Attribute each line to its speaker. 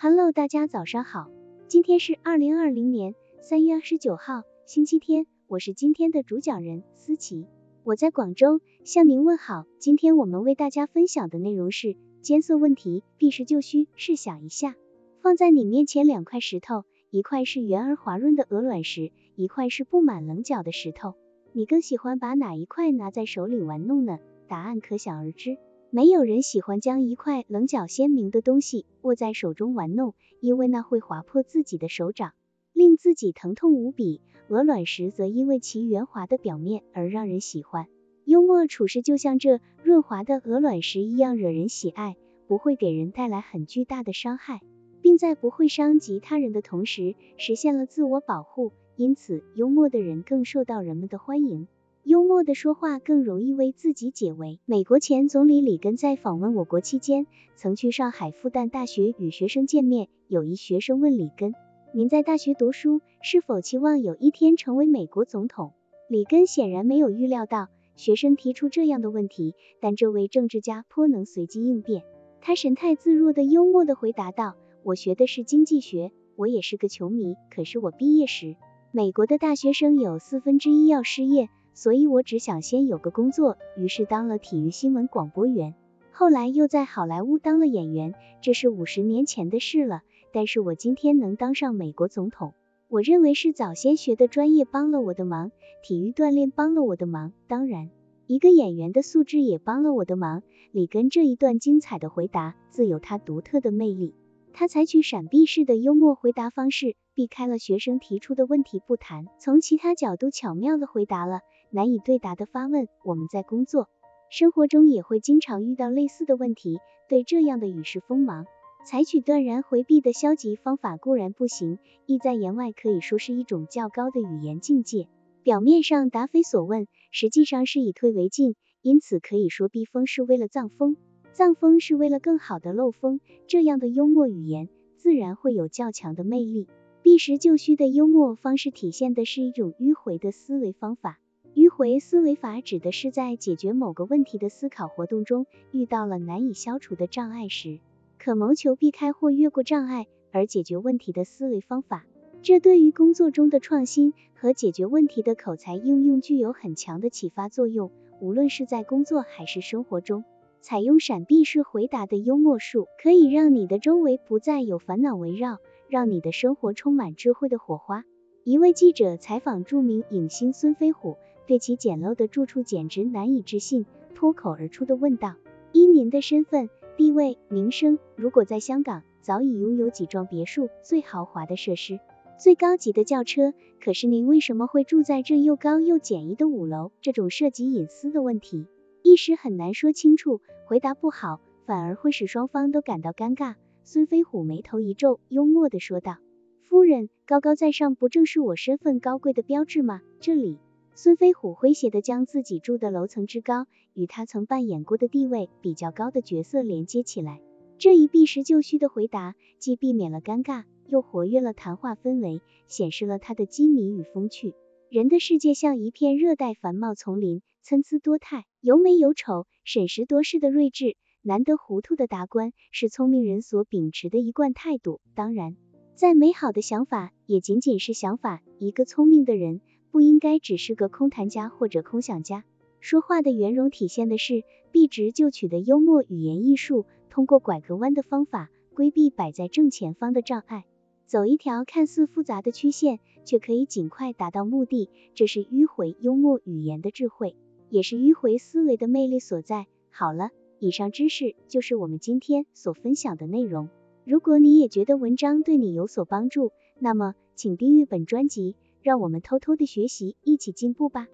Speaker 1: Hello，大家早上好，今天是二零二零年三月二十九号，星期天，我是今天的主讲人思琪，我在广州向您问好。今天我们为大家分享的内容是艰涩问题，避实就虚。试想一下，放在你面前两块石头，一块是圆而滑润的鹅卵石，一块是布满棱角的石头，你更喜欢把哪一块拿在手里玩弄呢？答案可想而知。没有人喜欢将一块棱角鲜明的东西握在手中玩弄，因为那会划破自己的手掌，令自己疼痛无比。鹅卵石则因为其圆滑的表面而让人喜欢。幽默处事就像这润滑的鹅卵石一样惹人喜爱，不会给人带来很巨大的伤害，并在不会伤及他人的同时实现了自我保护。因此，幽默的人更受到人们的欢迎。幽默的说话更容易为自己解围。美国前总理里根在访问我国期间，曾去上海复旦大学与学生见面。有一学生问里根：“您在大学读书，是否期望有一天成为美国总统？”里根显然没有预料到学生提出这样的问题，但这位政治家颇能随机应变。他神态自若的幽默的回答道：“我学的是经济学，我也是个球迷。可是我毕业时，美国的大学生有四分之一要失业。”所以我只想先有个工作，于是当了体育新闻广播员，后来又在好莱坞当了演员，这是五十年前的事了。但是我今天能当上美国总统，我认为是早先学的专业帮了我的忙，体育锻炼帮了我的忙，当然，一个演员的素质也帮了我的忙。里根这一段精彩的回答自有他独特的魅力，他采取闪避式的幽默回答方式，避开了学生提出的问题不谈，从其他角度巧妙的回答了。难以对答的发问，我们在工作、生活中也会经常遇到类似的问题。对这样的语势锋芒，采取断然回避的消极方法固然不行，意在言外可以说是一种较高的语言境界。表面上答非所问，实际上是以退为进，因此可以说避风是为了藏风，藏风是为了更好的漏风。这样的幽默语言，自然会有较强的魅力。避实就虚的幽默方式，体现的是一种迂回的思维方法。迂回思维法指的是在解决某个问题的思考活动中，遇到了难以消除的障碍时，可谋求避开或越过障碍而解决问题的思维方法。这对于工作中的创新和解决问题的口才应用具有很强的启发作用。无论是在工作还是生活中，采用闪避式回答的幽默术，可以让你的周围不再有烦恼围绕，让你的生活充满智慧的火花。一位记者采访著名影星孙飞虎。对其简陋的住处简直难以置信，脱口而出的问道：“依您的身份、地位、名声，如果在香港早已拥有几幢别墅、最豪华的设施、最高级的轿车，可是您为什么会住在这又高又简易的五楼？”这种涉及隐私的问题，一时很难说清楚，回答不好，反而会使双方都感到尴尬。孙飞虎眉头一皱，幽默的说道：“夫人，高高在上不正是我身份高贵的标志吗？这里。”孙飞虎诙谐地将自己住的楼层之高与他曾扮演过的地位比较高的角色连接起来，这一避实就虚的回答，既避免了尴尬，又活跃了谈话氛围，显示了他的机敏与风趣。人的世界像一片热带繁茂丛林，参差多态，有美有丑，审时度势的睿智，难得糊涂的达观，是聪明人所秉持的一贯态度。当然，再美好的想法也仅仅是想法。一个聪明的人。不应该只是个空谈家或者空想家，说话的圆融体现的是避直就取的幽默语言艺术，通过拐个弯的方法规避摆在正前方的障碍，走一条看似复杂的曲线，却可以尽快达到目的。这是迂回幽默语言的智慧，也是迂回思维的魅力所在。好了，以上知识就是我们今天所分享的内容。如果你也觉得文章对你有所帮助，那么请订阅本专辑。让我们偷偷的学习，一起进步吧。